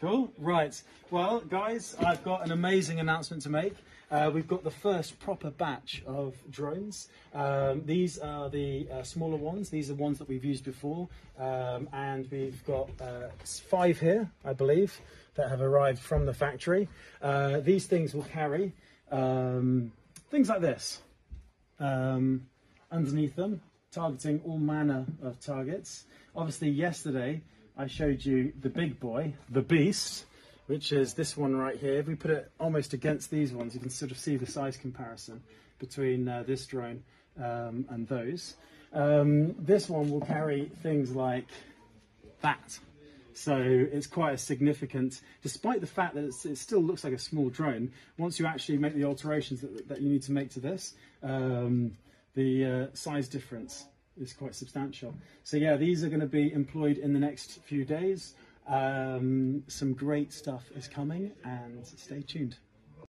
Cool. Right. Well, guys, I've got an amazing announcement to make. Uh, we've got the first proper batch of drones. Um, these are the uh, smaller ones. These are ones that we've used before, um, and we've got uh, five here, I believe, that have arrived from the factory. Uh, these things will carry um, things like this um, underneath them, targeting all manner of targets. Obviously, yesterday I showed you the big boy, the beast, which is this one right here. If we put it almost against these ones, you can sort of see the size comparison between uh, this drone um, and those. Um, this one will carry things like that. So it's quite a significant, despite the fact that it still looks like a small drone, once you actually make the alterations that, that you need to make to this, um, the uh, size difference is quite substantial. So yeah, these are going to be employed in the next few days. Um, some great stuff is coming and stay tuned.